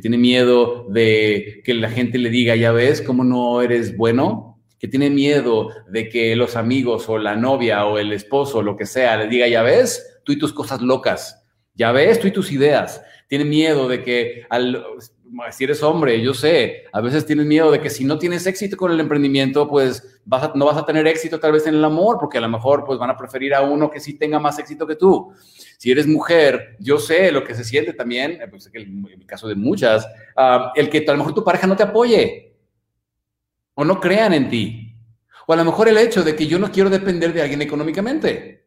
tiene miedo de que la gente le diga, ya ves cómo no eres bueno, que tiene miedo de que los amigos o la novia o el esposo lo que sea le diga, ya ves, tú y tus cosas locas, ya ves, tú y tus ideas, tiene miedo de que al, si eres hombre, yo sé, a veces tienes miedo de que si no tienes éxito con el emprendimiento, pues vas no vas a tener éxito tal vez en el amor, porque a lo mejor pues van a preferir a uno que sí tenga más éxito que tú. Si eres mujer, yo sé lo que se siente también, eh, pues, en el caso de muchas, ah, el que a lo mejor tu pareja no te apoye o no crean en ti. O a lo mejor el hecho de que yo no quiero depender de alguien económicamente.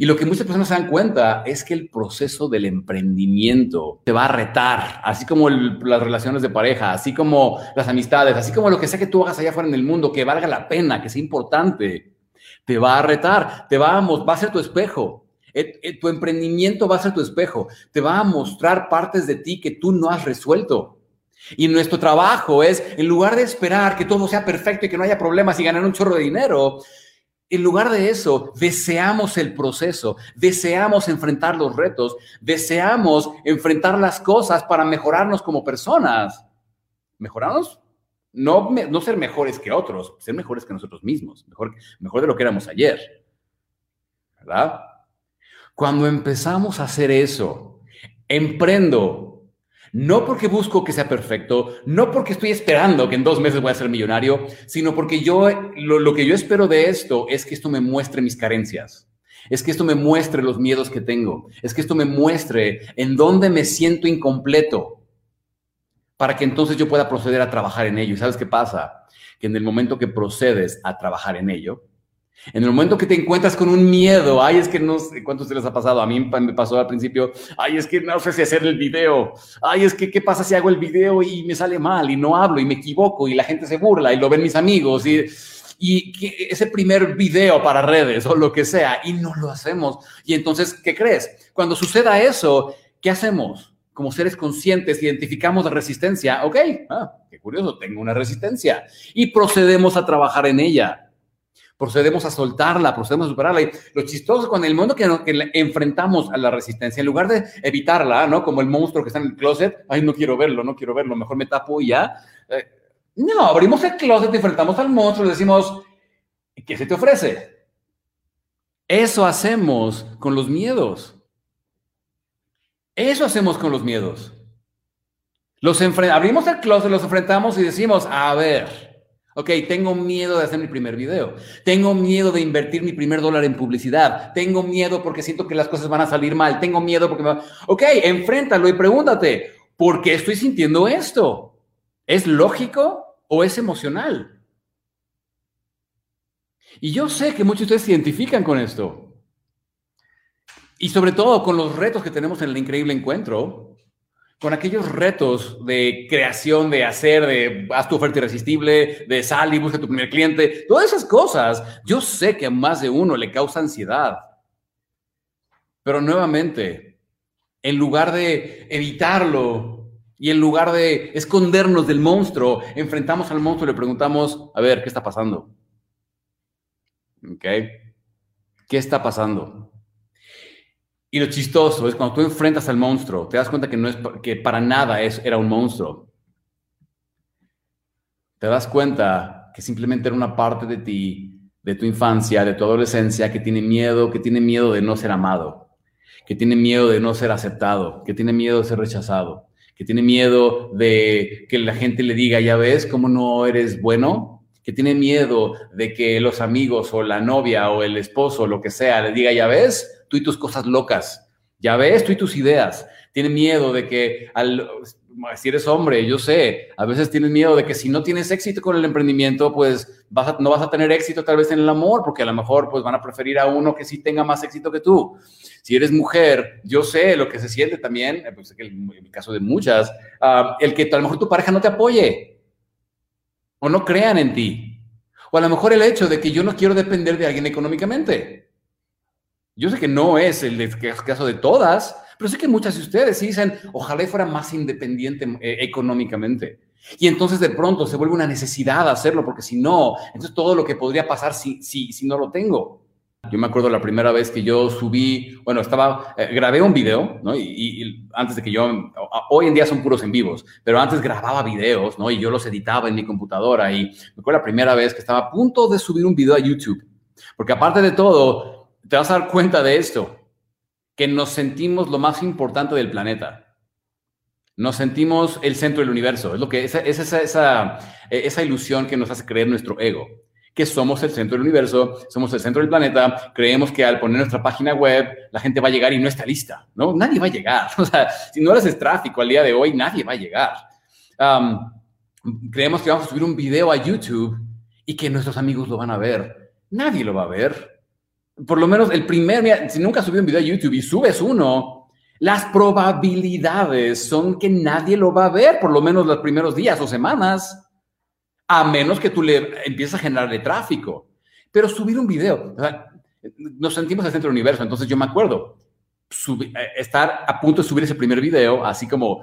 Y lo que muchas personas se dan cuenta es que el proceso del emprendimiento te va a retar, así como las relaciones de pareja, así como las amistades, así como lo que sea que tú hagas allá afuera en el mundo, que valga la pena, que sea importante, te va a retar, te va a, va a ser tu espejo. Tu emprendimiento va a ser tu espejo, te va a mostrar partes de ti que tú no has resuelto. Y nuestro trabajo es, en lugar de esperar que todo sea perfecto y que no haya problemas y ganar un chorro de dinero, en lugar de eso, deseamos el proceso, deseamos enfrentar los retos, deseamos enfrentar las cosas para mejorarnos como personas. ¿Mejorarnos? No, no ser mejores que otros, ser mejores que nosotros mismos, mejor, mejor de lo que éramos ayer. ¿Verdad? Cuando empezamos a hacer eso, emprendo no porque busco que sea perfecto, no porque estoy esperando que en dos meses voy a ser millonario, sino porque yo, lo, que yo espero de esto es que esto me muestre mis carencias. Es que esto me muestre los miedos que tengo. Es que esto me muestre en dónde me siento incompleto para que entonces yo pueda proceder a trabajar en ello. ¿Y sabes qué pasa? Que en el momento que procedes a trabajar en ello, en el momento que te encuentras con un miedo, ay, es que no sé cuántos se les ha pasado, a mí me pasó al principio, ay, es que no sé si hacer el video, ay, es que qué pasa si hago el video y me sale mal y no hablo y me equivoco y la gente se burla y lo ven mis amigos y, y ese primer video para redes o lo que sea y no lo hacemos. Y entonces, ¿qué crees? Cuando suceda eso, ¿qué hacemos? Como seres conscientes, identificamos la resistencia, ok, ah, qué curioso, tengo una resistencia y procedemos a trabajar en ella procedemos a soltarla, procedemos a superarla. Y lo chistoso con el mundo que, que enfrentamos a la resistencia, en lugar de evitarla, ¿no? Como el monstruo que está en el closet, ay, no quiero verlo, no quiero verlo, mejor me tapo y ya. Eh, no, abrimos el closet, enfrentamos al monstruo y decimos, ¿qué se te ofrece? Eso hacemos con los miedos. Eso hacemos con los miedos. Los abrimos el closet, los enfrentamos y decimos, a ver, Ok, tengo miedo de hacer mi primer video. Tengo miedo de invertir mi primer dólar en publicidad. Tengo miedo porque siento que las cosas van a salir mal. Tengo miedo porque me va... Ok, enfréntalo y pregúntate, ¿por qué estoy sintiendo esto? ¿Es lógico o es emocional? Y yo sé que muchos de ustedes se identifican con esto. Y sobre todo con los retos que tenemos en el increíble encuentro, con aquellos retos de creación, de hacer, de haz tu oferta irresistible, de sal y busca tu primer cliente, todas esas cosas, yo sé que a más de uno le causa ansiedad. Pero nuevamente, en lugar de evitarlo y en lugar de escondernos del monstruo, enfrentamos al monstruo y le preguntamos, a ver, ¿qué está pasando? ¿Ok? ¿Qué está pasando? Y lo chistoso es cuando tú enfrentas al monstruo, te das cuenta que, no es, que para nada es, era un monstruo. Te das cuenta que simplemente era una parte de ti, de tu infancia, de tu adolescencia, que tiene miedo, que tiene miedo de no ser amado, que tiene miedo de no ser aceptado, que tiene miedo de ser rechazado, que tiene miedo de que la gente le diga, ya ves cómo no eres bueno, que tiene miedo de que los amigos o la novia o el esposo lo que sea le diga, ya ves, tú y tus cosas locas. Ya ves, tú y tus ideas. Tienen miedo de que, al, si eres hombre, yo sé, a veces tienes miedo de que si no tienes éxito con el emprendimiento, pues no vas a tener éxito tal vez en el amor, porque a lo mejor pues van a preferir a uno que sí tenga más éxito que tú. Si eres mujer, yo sé lo que se siente también, eh, pues, en el caso de muchas, ah, el que a lo mejor tu pareja no te apoye o no crean en ti. O a lo mejor el hecho de que yo no quiero depender de alguien económicamente. Yo sé que no es el caso de todas, pero sé que muchas de ustedes sí dicen, ojalá fuera más independiente eh, económicamente. Y entonces de pronto se vuelve una necesidad hacerlo, porque si no, entonces todo lo que podría pasar si, si, si no lo tengo. Yo me acuerdo la primera vez que yo subí, bueno, estaba, eh, grabé un video, ¿no? Y, antes de que yo, hoy en día son puros en vivos, pero antes grababa videos, ¿no? Y yo los editaba en mi computadora y me acuerdo la primera vez que estaba a punto de subir un video a YouTube. Porque aparte de todo, te vas a dar cuenta de esto, que nos sentimos lo más importante del planeta. Nos sentimos el centro del universo. Es lo que es esa, esa, esa ilusión que nos hace creer nuestro ego que somos el centro del universo, somos el centro del planeta, creemos que al poner nuestra página web la gente va a llegar y no está lista, ¿no? Nadie va a llegar. O sea, si no eres tráfico al día de hoy, nadie va a llegar. creemos que vamos a subir un video a YouTube y que nuestros amigos lo van a ver. Nadie lo va a ver. Por lo menos el primer, si nunca subido un video a YouTube y subes uno, las probabilidades son que nadie lo va a ver, por lo menos los primeros días o semanas a menos que tú le empieces a generarle tráfico. Pero subir un video, nos sentimos el centro del universo, entonces yo me acuerdo eh, estar a punto de subir ese primer video, así como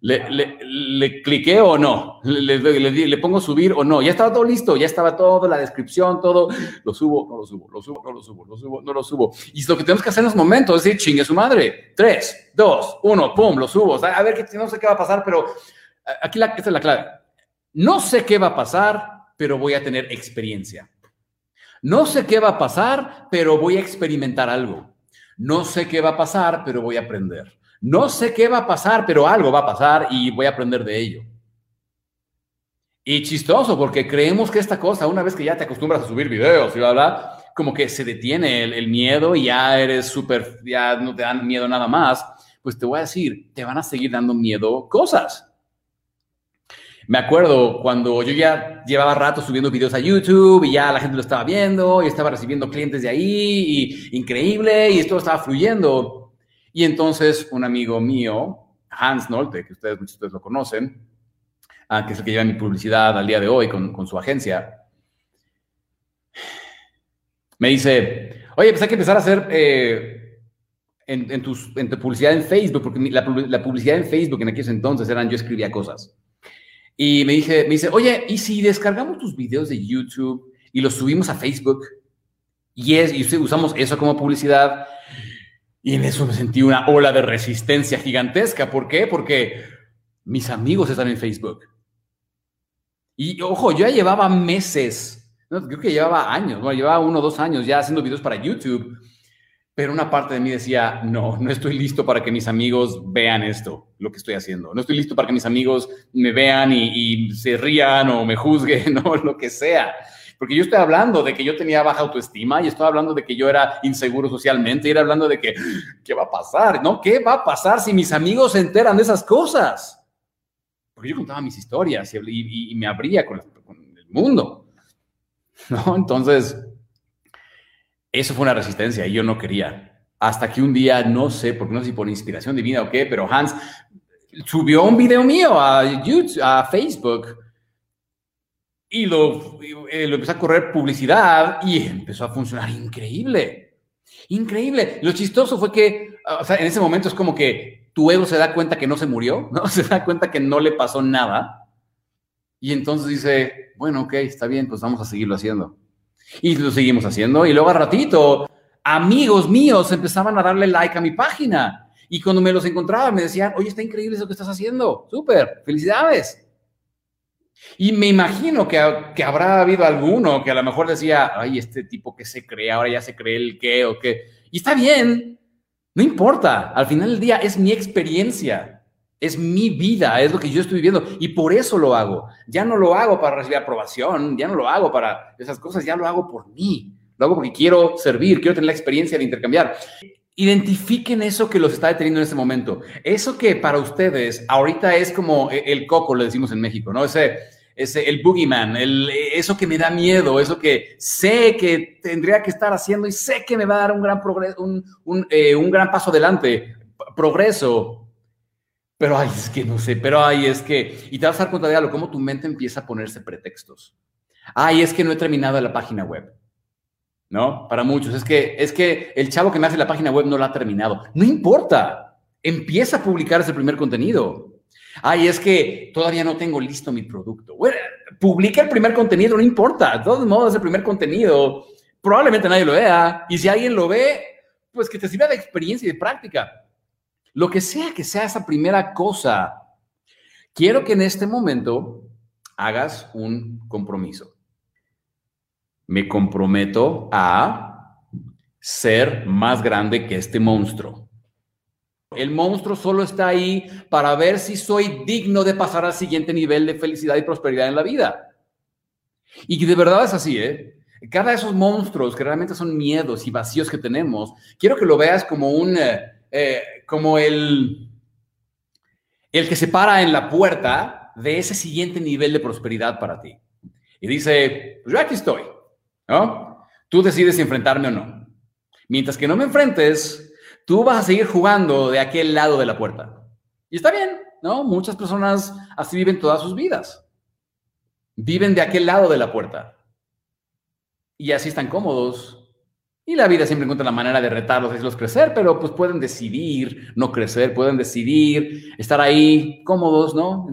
le, le, cliqué o no, le, pongo subir o no, ya estaba todo listo, ya estaba todo, la descripción, todo, lo subo, no lo subo, lo subo, no lo subo, lo subo, no lo subo. Y lo que tenemos que hacer en ese momento es decir, chingue su madre, tres, dos, uno, pum, lo subo, a ver, no sé qué va a pasar, pero eh, aquí la, esta es la clave no sé qué va a pasar, pero voy a tener experiencia. No sé qué va a pasar, pero voy a experimentar algo. No sé qué va a pasar, pero voy a aprender. No sé qué va a pasar, pero algo va a pasar y voy a aprender de ello. Y chistoso, porque creemos que esta cosa, una vez que ya te acostumbras a subir videos y bla, bla, como que se detiene el, miedo y ya eres súper, ya no te dan miedo nada más, pues te voy a decir, te van a seguir dando miedo cosas. Me acuerdo cuando yo ya llevaba rato subiendo videos a YouTube y ya la gente lo estaba viendo y estaba recibiendo clientes de ahí y increíble y esto estaba fluyendo. Y entonces un amigo mío, Hans Nolte, que ustedes, muchos de ustedes lo conocen, ah, que es el que lleva mi publicidad al día de hoy con, con su agencia, me dice, oye, pues hay que empezar a hacer eh, en, en, tus, en, tu publicidad en Facebook, porque la, la publicidad en Facebook en aquellos entonces eran yo escribía cosas. Y me, dije, me dice, oye, ¿y si descargamos tus videos de YouTube y los subimos a Facebook? Y, es, y usamos eso como publicidad. Y en eso me sentí una ola de resistencia gigantesca. ¿Por qué? Porque mis amigos están en Facebook. Y ojo, yo ya llevaba meses, creo que llevaba años, ¿no? llevaba uno o dos años ya haciendo videos para YouTube pero una parte de mí decía, no, no estoy listo para que mis amigos vean esto, lo que estoy haciendo. No estoy listo para que mis amigos me vean y, se rían o me juzguen o lo que sea. Porque yo estoy hablando de que yo tenía baja autoestima y estoy hablando de que yo era inseguro socialmente y era hablando de que, ¿qué va a pasar? ¿No? ¿Qué va a pasar si mis amigos se enteran de esas cosas? Porque yo contaba mis historias y, me abría con, con el mundo. ¿No? Entonces, eso fue una resistencia y yo no quería. Hasta que un día, no sé, porque no sé si por inspiración divina o qué, pero Hans subió un video mío a YouTube, a Facebook y lo, eh, lo empezó a correr publicidad y empezó a funcionar increíble. Increíble. Lo chistoso fue que, o sea, en ese momento es como que tu ego se da cuenta que no se murió, ¿no? Se da cuenta que no le pasó nada. Y entonces dice, bueno, ok, está bien, pues vamos a seguirlo haciendo. Y lo seguimos haciendo. Y luego a ratito, amigos míos empezaban a darle like a mi página. Y cuando me los encontraba, me decían, oye, está increíble eso que estás haciendo. Súper, felicidades. Y me imagino que, que, habrá habido alguno que a lo mejor decía, ay, este tipo que se cree, ahora ya se cree el qué o qué. Y está bien, no importa. Al final del día es mi experiencia. Es mi vida, es lo que yo estoy viviendo y por eso lo hago. Ya no lo hago para recibir aprobación, ya no lo hago para esas cosas, ya lo hago por mí. Lo hago porque quiero servir, quiero tener la experiencia de intercambiar. Identifiquen eso que los está deteniendo en este momento. Eso que para ustedes ahorita es como e, el coco, le decimos en México, ¿no? Ese, ese el boogeyman, el, eso que me da miedo, eso que sé que tendría que estar haciendo y sé que me va a dar un gran progreso, un, un, eh, un gran paso adelante, progreso, pero ay, es que no sé, pero ay, es que, y te vas a dar cuenta de algo, cómo tu mente empieza a ponerse pretextos. Ay, es que no he terminado la página web. ¿No? Para muchos. Es que, es que el chavo que me hace la página web no la ha terminado. No importa. Empieza a publicar ese primer contenido. Ay, es que todavía no tengo listo mi producto. Publica el primer contenido, no importa. De todos modos, el primer contenido probablemente nadie lo vea. Y si alguien lo ve, pues que te sirva de experiencia y de práctica. Lo que sea que sea esa primera cosa, quiero que en este momento hagas un compromiso. Me comprometo a ser más grande que este monstruo. El monstruo solo está ahí para ver si soy digno de pasar al siguiente nivel de felicidad y prosperidad en la vida. Y de verdad es así, ¿eh? Cada de esos monstruos que realmente son miedos y vacíos que tenemos, quiero que lo veas como un, eh, eh, como el, el que se para en la puerta de ese siguiente nivel de prosperidad para ti. Y dice, pues yo aquí estoy, ¿no? Tú decides enfrentarme o no. Mientras que no me enfrentes, tú vas a seguir jugando de aquel lado de la puerta. Y está bien, ¿no? Muchas personas así viven todas sus vidas. Viven de aquel lado de la puerta y así están cómodos. Y la vida siempre encuentra la manera de retarlos, hacerlos crecer, pero pues pueden decidir no crecer, pueden decidir estar ahí cómodos, ¿no?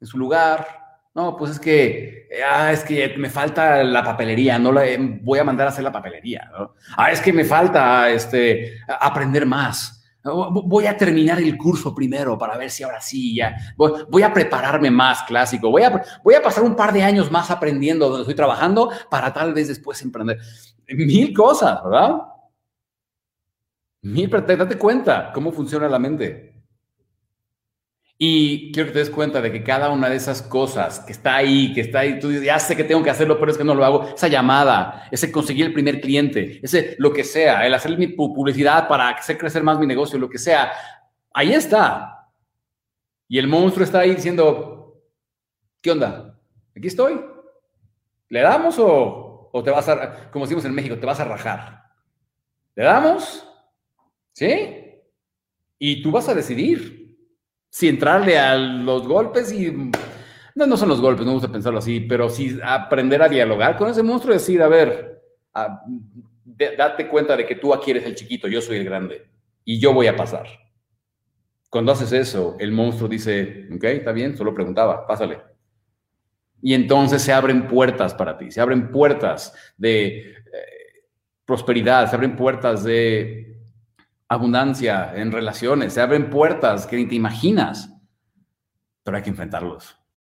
En su, lugar. No, pues es que, ah, es que me falta la papelería, no la voy a mandar a hacer la papelería. ¿no? Ah, es que me falta este, aprender más. Voy a terminar el curso primero para ver si ahora sí ya. Voy, a prepararme más clásico. Voy a, voy a pasar un par de años más aprendiendo donde estoy trabajando para tal vez después emprender. Mil cosas, ¿verdad? Mil, date cuenta cómo funciona la mente. Y quiero que te des cuenta de que cada una de esas cosas que está ahí, que está ahí, tú dices, ya sé que tengo que hacerlo, pero es que no lo hago. Esa llamada, ese conseguir el primer cliente, ese lo que sea, el hacer mi publicidad para hacer crecer más mi negocio, lo que sea, ahí está. Y el monstruo está ahí diciendo, ¿qué onda? Aquí estoy. ¿Le damos o, o te vas a, como decimos en México, te vas a rajar? ¿Le damos? ¿Sí? Y tú vas a decidir si entrarle a los golpes y... No, no son los golpes, no me gusta pensarlo así, pero sí aprender a dialogar con ese monstruo y decir, a ver, date cuenta de que tú aquí eres el chiquito, yo soy el grande y yo voy a pasar. Cuando haces eso, el monstruo dice, ok, está bien, solo preguntaba, pásale. Y entonces se abren puertas para ti, se abren puertas de eh, prosperidad, se abren puertas de abundancia en relaciones, se abren puertas que ni te imaginas, pero hay que enfrentarlos.